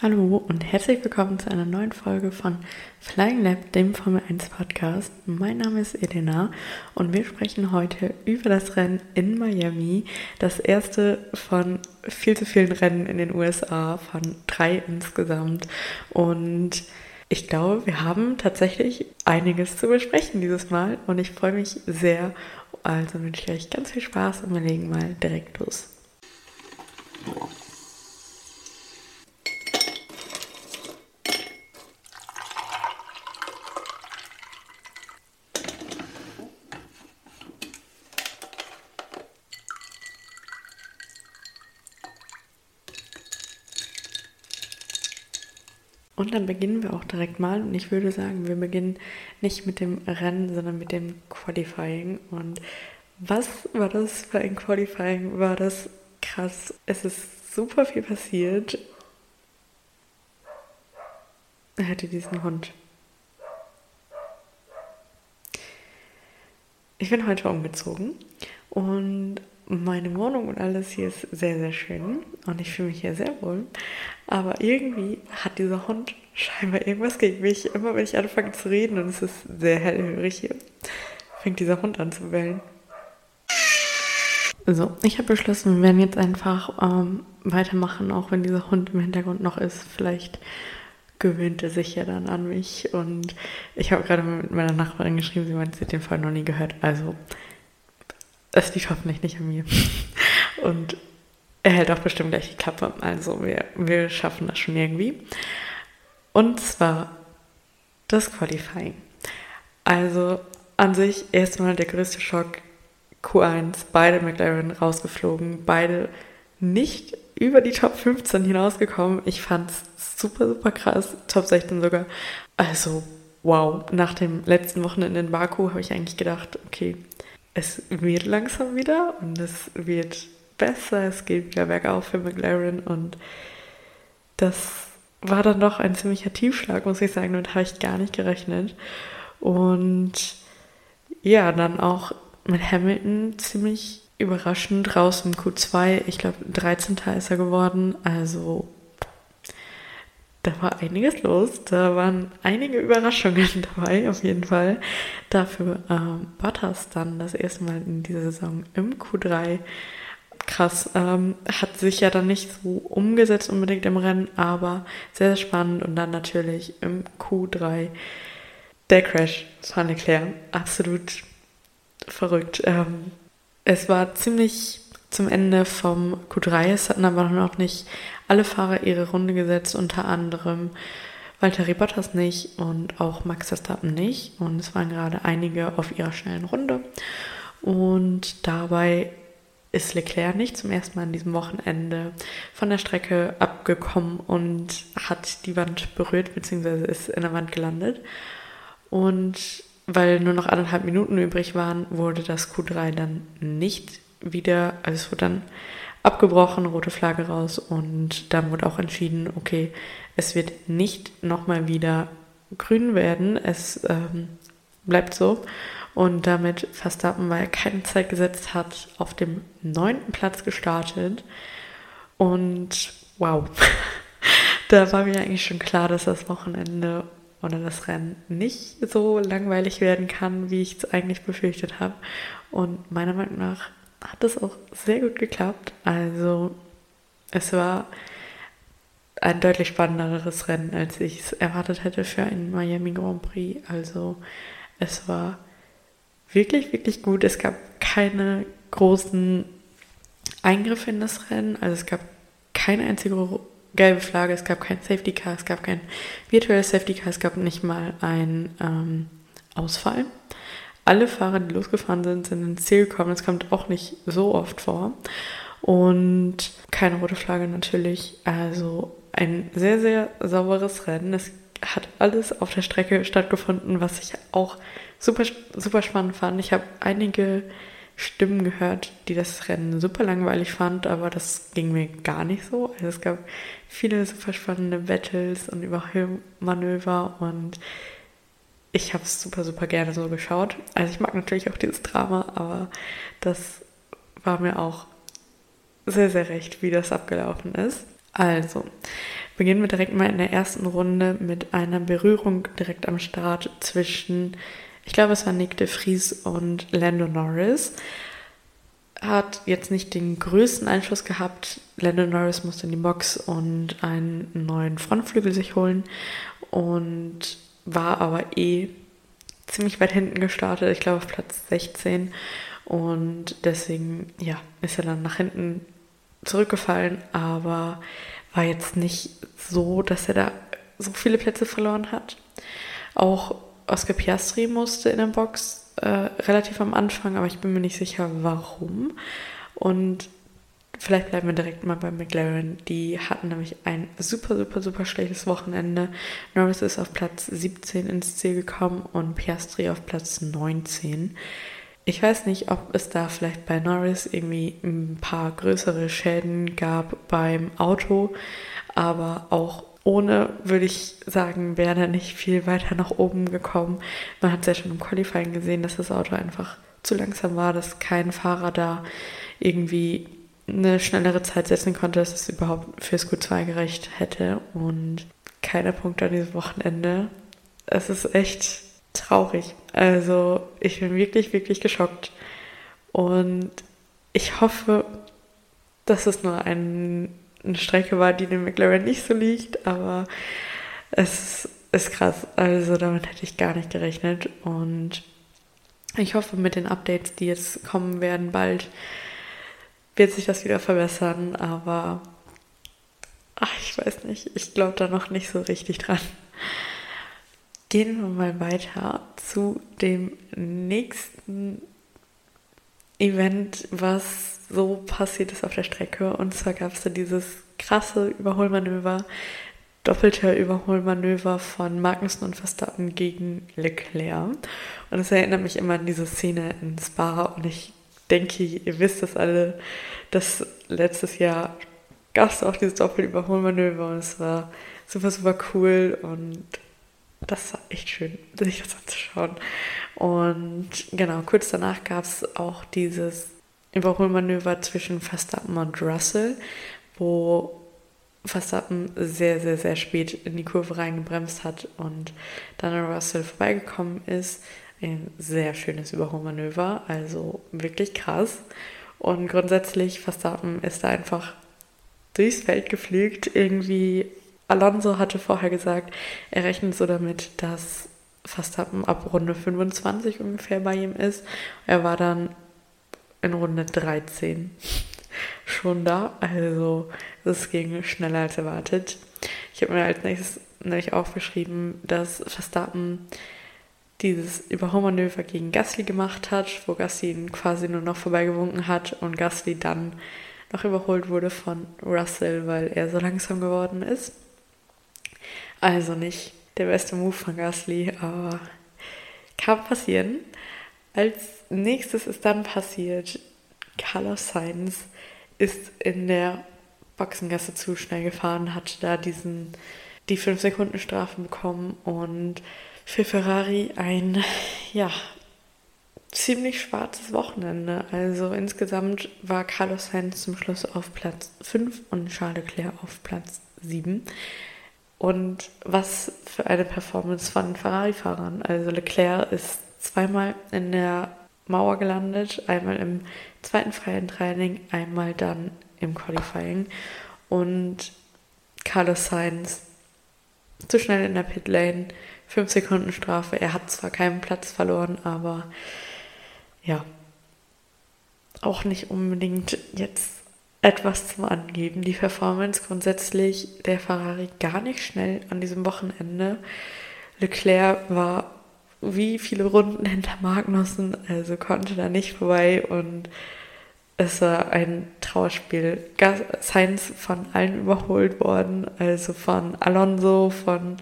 Hallo und herzlich willkommen zu einer neuen Folge von Flying Lab, dem Formel 1 Podcast. Mein Name ist Elena und wir sprechen heute über das Rennen in Miami. Das erste von viel zu vielen Rennen in den USA, von drei insgesamt. Und ich glaube, wir haben tatsächlich einiges zu besprechen dieses Mal und ich freue mich sehr. Also wünsche ich euch ganz viel Spaß und wir legen mal direkt los. Und dann beginnen wir auch direkt mal. Und ich würde sagen, wir beginnen nicht mit dem Rennen, sondern mit dem Qualifying. Und was war das für ein Qualifying? War das krass? Es ist super viel passiert. Er hatte diesen Hund. Ich bin heute umgezogen und meine Wohnung und alles hier ist sehr, sehr schön und ich fühle mich hier sehr wohl. Aber irgendwie hat dieser Hund scheinbar irgendwas gegen mich. Immer wenn ich anfange zu reden und es ist sehr hellhörig hier, fängt dieser Hund an zu bellen. So, ich habe beschlossen, wir werden jetzt einfach ähm, weitermachen, auch wenn dieser Hund im Hintergrund noch ist. Vielleicht gewöhnt er sich ja dann an mich. Und ich habe gerade mit meiner Nachbarin geschrieben, sie meint, sie hat den Fall noch nie gehört. Also es liegt hoffentlich nicht an mir. Und er hält auch bestimmt gleich die Klappe. Also wir, wir schaffen das schon irgendwie. Und zwar das Qualifying. Also an sich erstmal der größte Schock. Q1, beide McLaren rausgeflogen, beide nicht über die Top 15 hinausgekommen. Ich fand es super, super krass. Top 16 sogar. Also, wow. Nach dem letzten Wochenende in Baku habe ich eigentlich gedacht, okay, es wird langsam wieder und es wird besser, es geht wieder bergauf für McLaren und das war dann doch ein ziemlicher Tiefschlag, muss ich sagen, damit habe ich gar nicht gerechnet. Und ja, dann auch mit Hamilton ziemlich überraschend raus im Q2. Ich glaube, 13. ist er geworden. Also da war einiges los. Da waren einige Überraschungen dabei, auf jeden Fall. Dafür ähm, Bottas dann das erste Mal in dieser Saison im Q3. Krass, ähm, hat sich ja dann nicht so umgesetzt unbedingt im Rennen, aber sehr, sehr spannend. Und dann natürlich im Q3 der Crash von Leclerc. Absolut verrückt. Ähm, es war ziemlich zum Ende vom Q3. Es hatten aber noch nicht alle Fahrer ihre Runde gesetzt, unter anderem Walter Bottas nicht und auch Max Verstappen nicht. Und es waren gerade einige auf ihrer schnellen Runde. Und dabei ist Leclerc nicht zum ersten Mal an diesem Wochenende von der Strecke abgekommen und hat die Wand berührt, beziehungsweise ist in der Wand gelandet. Und weil nur noch anderthalb Minuten übrig waren, wurde das Q3 dann nicht wieder, also es wurde dann abgebrochen, rote Flagge raus und dann wurde auch entschieden, okay, es wird nicht nochmal wieder grün werden, es ähm, bleibt so. Und damit Verstappen, weil er keine Zeit gesetzt hat, auf dem neunten Platz gestartet. Und wow, da war mir eigentlich schon klar, dass das Wochenende oder das Rennen nicht so langweilig werden kann, wie ich es eigentlich befürchtet habe. Und meiner Meinung nach hat es auch sehr gut geklappt. Also es war ein deutlich spannenderes Rennen, als ich es erwartet hätte für einen Miami Grand Prix. Also es war wirklich, wirklich gut. Es gab keine großen Eingriffe in das Rennen. Also es gab keine einzige gelbe Flagge, es gab kein Safety Car, es gab kein virtuelles Safety Car, es gab nicht mal einen ähm, Ausfall alle Fahrer, die losgefahren sind, sind ins Ziel gekommen. Das kommt auch nicht so oft vor. Und keine rote Flagge natürlich. Also ein sehr, sehr sauberes Rennen. Es hat alles auf der Strecke stattgefunden, was ich auch super, super spannend fand. Ich habe einige Stimmen gehört, die das Rennen super langweilig fand, aber das ging mir gar nicht so. Also es gab viele super spannende Battles und Überholmanöver und ich habe es super, super gerne so geschaut. Also ich mag natürlich auch dieses Drama, aber das war mir auch sehr, sehr recht, wie das abgelaufen ist. Also, beginnen wir direkt mal in der ersten Runde mit einer Berührung direkt am Start zwischen, ich glaube, es war Nick de Vries und Lando Norris. Hat jetzt nicht den größten Einfluss gehabt. Lando Norris musste in die Box und einen neuen Frontflügel sich holen und war aber eh ziemlich weit hinten gestartet, ich glaube auf Platz 16. Und deswegen, ja, ist er dann nach hinten zurückgefallen, aber war jetzt nicht so, dass er da so viele Plätze verloren hat. Auch Oscar Piastri musste in der Box äh, relativ am Anfang, aber ich bin mir nicht sicher, warum. Und vielleicht bleiben wir direkt mal bei McLaren. Die hatten nämlich ein super, super, super schlechtes Wochenende. Norris ist auf Platz 17 ins Ziel gekommen und Piastri auf Platz 19. Ich weiß nicht, ob es da vielleicht bei Norris irgendwie ein paar größere Schäden gab beim Auto, aber auch ohne, würde ich sagen, wäre er nicht viel weiter nach oben gekommen. Man hat es ja schon im Qualifying gesehen, dass das Auto einfach zu langsam war, dass kein Fahrer da irgendwie eine schnellere Zeit setzen konnte, dass es überhaupt fürs Q2 gerecht hätte. Und keine Punkte an diesem Wochenende. Es ist echt traurig. Also ich bin wirklich, wirklich geschockt. Und ich hoffe, dass es nur ein, eine Strecke war, die dem McLaren nicht so liegt, aber es ist krass. Also damit hätte ich gar nicht gerechnet. Und ich hoffe, mit den Updates, die jetzt kommen werden, bald wird sich das wieder verbessern. Aber ach, ich weiß nicht, ich glaube da noch nicht so richtig dran. Gehen wir mal weiter zu dem nächsten Event, was so passiert ist auf der Strecke. Und zwar gab es da dieses krasse Überholmanöver, doppelte Überholmanöver von Magnussen und Verstappen gegen Leclerc. Und es erinnert mich immer an diese Szene in Spa. Und ich denke, ihr wisst das alle, dass letztes Jahr gab es auch dieses Doppelüberholmanöver und es war super, super cool und das war echt schön, sich das anzuschauen. Und genau, kurz danach gab es auch dieses Überholmanöver zwischen Verstappen und Russell, wo Verstappen sehr, sehr, sehr spät in die Kurve reingebremst hat und dann an Russell vorbeigekommen ist. Ein sehr schönes Überholmanöver, also wirklich krass. Und grundsätzlich, Verstappen ist da einfach durchs Feld geflügt, irgendwie Alonso hatte vorher gesagt, er rechnet so damit, dass Verstappen ab Runde 25 ungefähr bei ihm ist. Er war dann in Runde 13 schon da, also es ging schneller als erwartet. Ich habe mir als nächstes nämlich aufgeschrieben, dass Verstappen dieses Überholmanöver gegen Gasly gemacht hat, wo Gasly ihn quasi nur noch vorbeigewunken hat und Gasly dann noch überholt wurde von Russell, weil er so langsam geworden ist. Also nicht der beste Move von Gasly, aber kann passieren. Als nächstes ist dann passiert, Carlos Sainz ist in der Boxengasse zu schnell gefahren, hat da diesen, die 5-Sekunden-Strafen bekommen und für Ferrari ein, ja, ziemlich schwarzes Wochenende. Also insgesamt war Carlos Sainz zum Schluss auf Platz 5 und Charles Leclerc auf Platz 7. Und was für eine Performance von Ferrari-Fahrern. Also Leclerc ist zweimal in der Mauer gelandet, einmal im zweiten freien Training, einmal dann im Qualifying. Und Carlos Sainz zu schnell in der Pitlane, 5 Sekunden Strafe. Er hat zwar keinen Platz verloren, aber ja, auch nicht unbedingt jetzt etwas zum Angeben. Die Performance grundsätzlich der Ferrari gar nicht schnell an diesem Wochenende. Leclerc war wie viele Runden hinter Magnussen, also konnte da nicht vorbei und es war ein Trauerspiel. Sainz von allen überholt worden, also von Alonso, von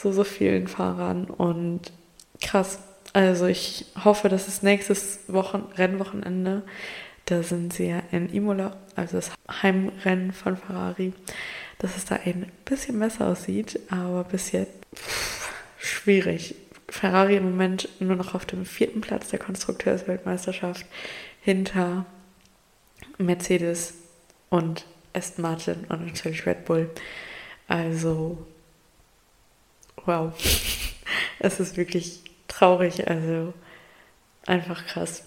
so, so vielen Fahrern und krass. Also ich hoffe, dass es nächstes Wochen Rennwochenende da sind sie ja in Imola, also das Heimrennen von Ferrari, dass es da ein bisschen besser aussieht, aber bis jetzt pff, schwierig. Ferrari im Moment nur noch auf dem vierten Platz der Konstrukteursweltmeisterschaft hinter Mercedes und Aston Martin und natürlich Red Bull. Also, wow. es ist wirklich traurig, also einfach krass.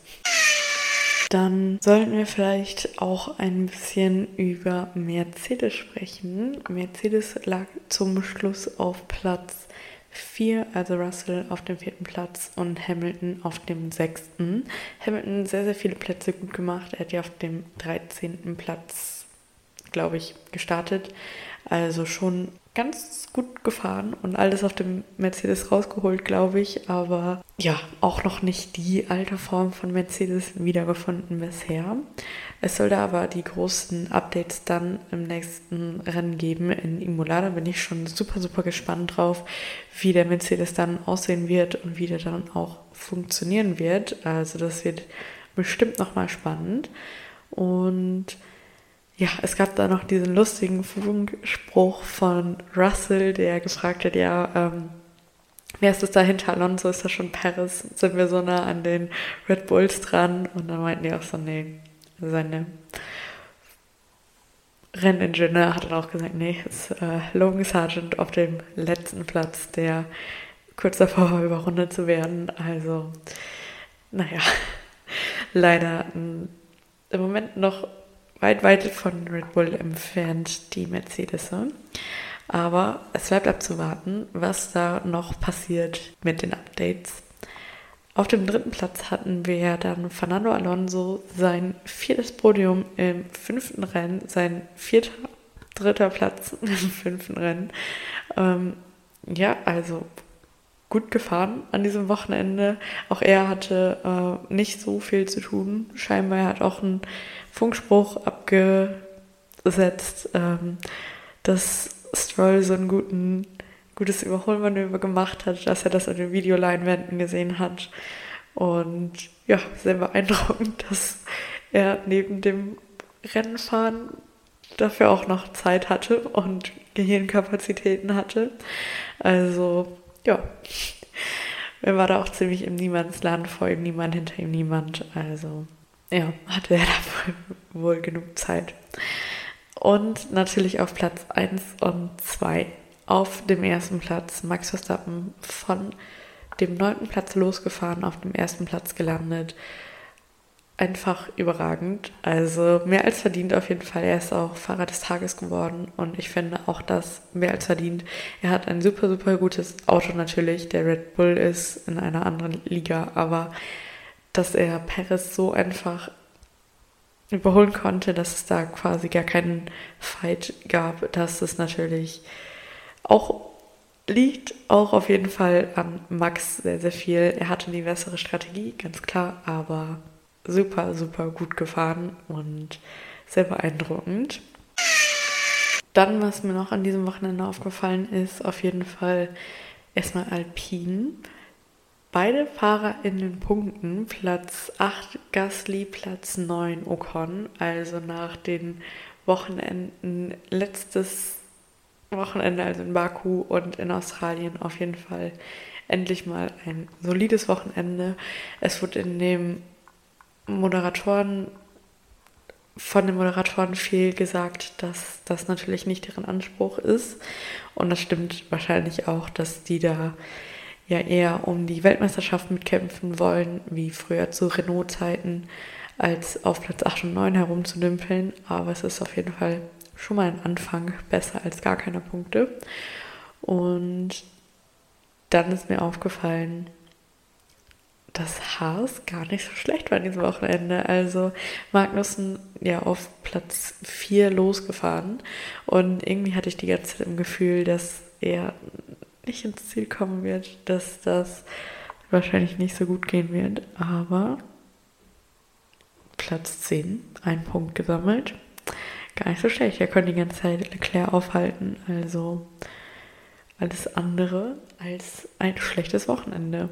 Dann sollten wir vielleicht auch ein bisschen über Mercedes sprechen. Mercedes lag zum Schluss auf Platz 4, also Russell auf dem vierten Platz und Hamilton auf dem sechsten. Hamilton sehr, sehr viele Plätze gut gemacht. Er hat ja auf dem 13. Platz, glaube ich, gestartet. Also schon ganz gut gefahren und alles auf dem Mercedes rausgeholt, glaube ich. Aber ja, auch noch nicht die alte Form von Mercedes wiedergefunden bisher. Es soll da aber die großen Updates dann im nächsten Rennen geben in Imola. Da bin ich schon super, super gespannt drauf, wie der Mercedes dann aussehen wird und wie der dann auch funktionieren wird. Also das wird bestimmt nochmal spannend. Und ja, es gab da noch diesen lustigen Funkspruch von Russell, der gefragt hat, ja, ähm, wer ist das da hinter Alonso? Ist das schon Paris? Sind wir so nah an den Red Bulls dran? Und dann meinten die auch so, nee, seine Renningenieur hat dann auch gesagt, nee, ist äh, Logan Sargent auf dem letzten Platz, der kurz davor war, überrundet zu werden. Also, naja, leider m, im Moment noch weit, weit von Red Bull entfernt, die Mercedes. Aber es bleibt abzuwarten, was da noch passiert mit den Updates. Auf dem dritten Platz hatten wir dann Fernando Alonso sein viertes Podium im fünften Rennen, sein vierter, dritter Platz im fünften Rennen. Ähm, ja, also gut gefahren an diesem Wochenende. Auch er hatte äh, nicht so viel zu tun. Scheinbar hat auch einen Funkspruch abgesetzt, ähm, dass Stroll so ein guten, gutes Überholmanöver gemacht hat, dass er das an den Videoleinwänden gesehen hat. Und ja, sehr beeindruckend, dass er neben dem Rennenfahren dafür auch noch Zeit hatte und Gehirnkapazitäten hatte. Also, ja, er war da auch ziemlich im Niemandsland, vor ihm niemand, hinter ihm niemand. Also, ja, hatte er da wohl, wohl genug Zeit. Und natürlich auf Platz 1 und 2. Auf dem ersten Platz Max Verstappen von dem neunten Platz losgefahren, auf dem ersten Platz gelandet. Einfach überragend. Also mehr als verdient auf jeden Fall. Er ist auch Fahrer des Tages geworden und ich finde auch das mehr als verdient. Er hat ein super, super gutes Auto natürlich. Der Red Bull ist in einer anderen Liga, aber dass er Perez so einfach überholen konnte, dass es da quasi gar keinen Fight gab, dass es natürlich auch liegt auch auf jeden Fall an Max sehr, sehr viel. Er hatte die bessere Strategie, ganz klar, aber super, super gut gefahren und sehr beeindruckend. Dann, was mir noch an diesem Wochenende aufgefallen ist, auf jeden Fall erstmal Alpin. Beide Fahrer in den Punkten, Platz 8 Gasly, Platz 9 Ocon, also nach den Wochenenden, letztes Wochenende, also in Baku und in Australien, auf jeden Fall endlich mal ein solides Wochenende. Es wurde in dem Moderatoren, von den Moderatoren viel gesagt, dass das natürlich nicht deren Anspruch ist. Und das stimmt wahrscheinlich auch, dass die da ja eher um die Weltmeisterschaft mitkämpfen wollen, wie früher zu Renault-Zeiten, als auf Platz 8 und 9 herumzudümpeln. Aber es ist auf jeden Fall schon mal ein Anfang, besser als gar keine Punkte. Und dann ist mir aufgefallen, dass Haas gar nicht so schlecht war an diesem Wochenende. Also Magnussen ja auf Platz 4 losgefahren und irgendwie hatte ich die ganze Zeit im Gefühl, dass er nicht ins Ziel kommen wird, dass das wahrscheinlich nicht so gut gehen wird. Aber Platz 10, ein Punkt gesammelt. Gar nicht so schlecht. Er konnte die ganze Zeit Leclerc aufhalten. Also alles andere als ein schlechtes Wochenende.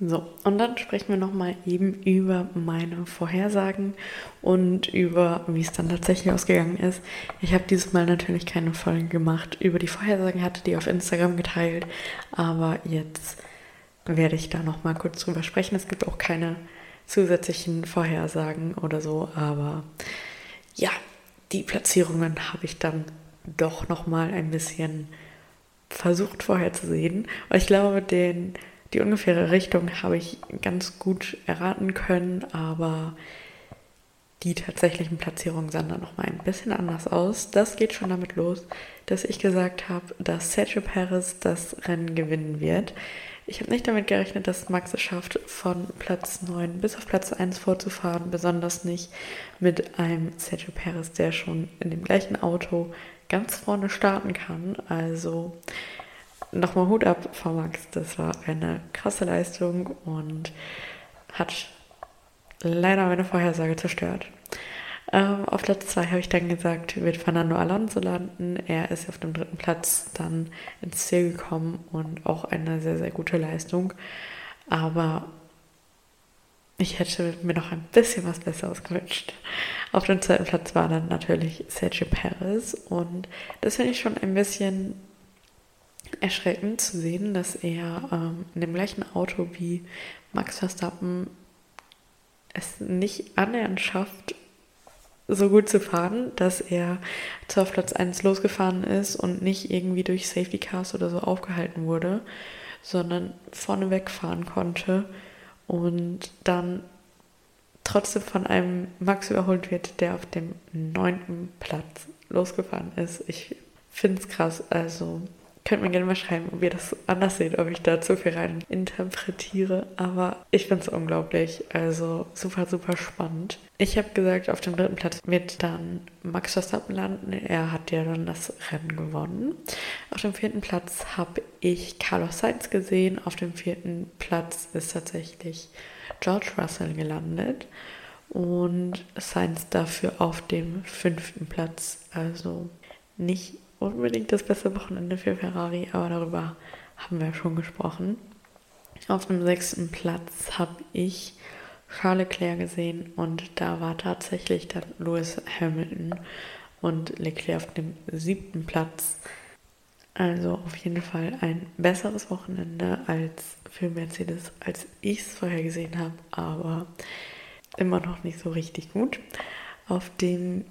So, und dann sprechen wir nochmal eben über meine Vorhersagen und über, wie es dann tatsächlich ausgegangen ist. Ich habe dieses Mal natürlich keine Folge gemacht über die Vorhersagen, hatte die auf Instagram geteilt, aber jetzt werde ich da nochmal kurz drüber sprechen. Es gibt auch keine zusätzlichen Vorhersagen oder so, aber ja, die Platzierungen habe ich dann doch noch mal ein bisschen versucht vorherzusehen. Und ich glaube, den, die ungefähre Richtung habe ich ganz gut erraten können, aber die tatsächlichen Platzierungen sahen dann nochmal ein bisschen anders aus. Das geht schon damit los, dass ich gesagt habe, dass Sergio Perez das Rennen gewinnen wird. Ich habe nicht damit gerechnet, dass Max es schafft, von Platz 9 bis auf Platz 1 vorzufahren, besonders nicht mit einem Sergio Perez, der schon in dem gleichen Auto ganz vorne starten kann. Also nochmal Hut ab Max, das war eine krasse Leistung und hat leider meine Vorhersage zerstört. Ähm, auf Platz 2 habe ich dann gesagt, wird Fernando Alonso landen. Er ist auf dem dritten Platz dann ins Ziel gekommen und auch eine sehr, sehr gute Leistung. Aber ich hätte mir noch ein bisschen was Besseres gewünscht. Auf dem zweiten Platz war dann natürlich Sergio Perez und das finde ich schon ein bisschen erschreckend zu sehen, dass er ähm, in dem gleichen Auto wie Max Verstappen es nicht annähernd schafft, so gut zu fahren, dass er auf Platz 1 losgefahren ist und nicht irgendwie durch Safety Cars oder so aufgehalten wurde, sondern vorne wegfahren konnte und dann trotzdem von einem Max überholt wird, der auf dem neunten Platz losgefahren ist. Ich finde es krass. Also Könnt mir gerne mal schreiben, ob ihr das anders seht, ob ich da zu viel rein interpretiere. Aber ich finde es unglaublich. Also super, super spannend. Ich habe gesagt, auf dem dritten Platz wird dann Max Verstappen landen. Er hat ja dann das Rennen gewonnen. Auf dem vierten Platz habe ich Carlos Sainz gesehen. Auf dem vierten Platz ist tatsächlich George Russell gelandet. Und Sainz dafür auf dem fünften Platz. Also nicht unbedingt das beste Wochenende für Ferrari, aber darüber haben wir schon gesprochen. Auf dem sechsten Platz habe ich Charles Leclerc gesehen und da war tatsächlich dann Lewis Hamilton und Leclerc auf dem siebten Platz. Also auf jeden Fall ein besseres Wochenende als für Mercedes, als ich es vorher gesehen habe, aber immer noch nicht so richtig gut. Auf dem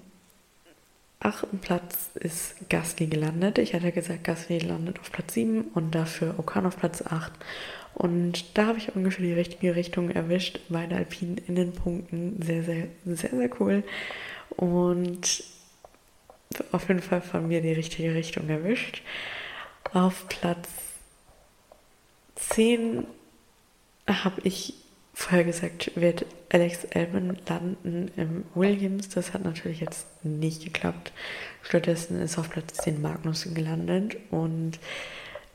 achten Platz ist Gasly gelandet. Ich hatte gesagt, Gasly landet auf Platz 7 und dafür Okan auf Platz 8. Und da habe ich ungefähr die richtige Richtung erwischt. Beide Alpinen in den Punkten. Sehr, sehr, sehr, sehr cool. Und auf jeden Fall von mir die richtige Richtung erwischt. Auf Platz 10 habe ich vorher gesagt, wird Alex Elman landen im Williams. Das hat natürlich jetzt nicht geklappt. Stattdessen ist auf Platz 10 Magnussen gelandet und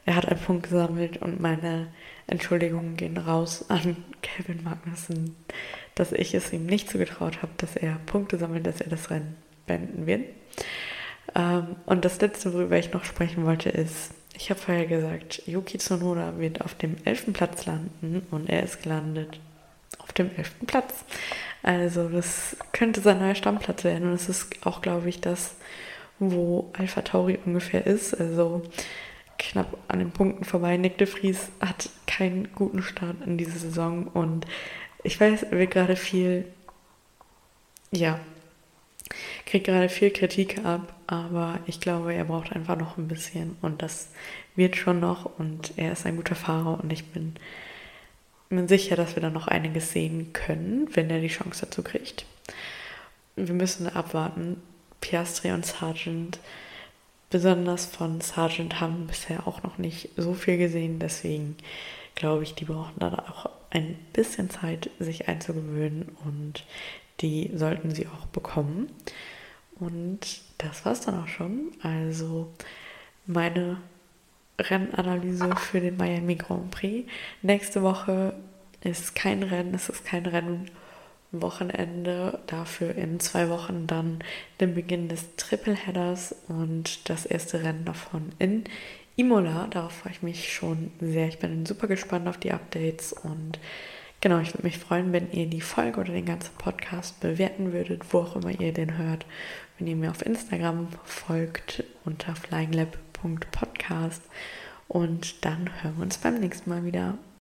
er hat einen Punkt gesammelt und meine Entschuldigungen gehen raus an Kevin Magnussen, dass ich es ihm nicht zugetraut habe, dass er Punkte sammelt, dass er das Rennen beenden wird. Ähm, und das letzte, worüber ich noch sprechen wollte, ist, ich habe vorher gesagt, Yuki Tsunoda wird auf dem 11. Platz landen und er ist gelandet auf dem elften Platz. Also das könnte sein neuer Stammplatz werden. Und das ist auch, glaube ich, das, wo Alpha Tauri ungefähr ist. Also knapp an den Punkten vorbei. Nick de Vries hat keinen guten Start in diese Saison. Und ich weiß, er wird gerade viel, ja, kriegt gerade viel Kritik ab. Aber ich glaube, er braucht einfach noch ein bisschen. Und das wird schon noch. Und er ist ein guter Fahrer. Und ich bin bin sicher, dass wir da noch einiges sehen können, wenn er die Chance dazu kriegt. Wir müssen abwarten. Piastri und Sargent, besonders von Sargent, haben bisher auch noch nicht so viel gesehen. Deswegen glaube ich, die brauchen da auch ein bisschen Zeit, sich einzugewöhnen und die sollten sie auch bekommen. Und das war es dann auch schon. Also meine Rennanalyse für den Miami Grand Prix. Nächste Woche ist kein Rennen, es ist kein Rennwochenende. Dafür in zwei Wochen dann den Beginn des Tripleheaders und das erste Rennen davon in Imola. Darauf freue ich mich schon sehr. Ich bin super gespannt auf die Updates und genau, ich würde mich freuen, wenn ihr die Folge oder den ganzen Podcast bewerten würdet, wo auch immer ihr den hört. Wenn ihr mir auf Instagram folgt unter flyinglab.podcast. Und dann hören wir uns beim nächsten Mal wieder.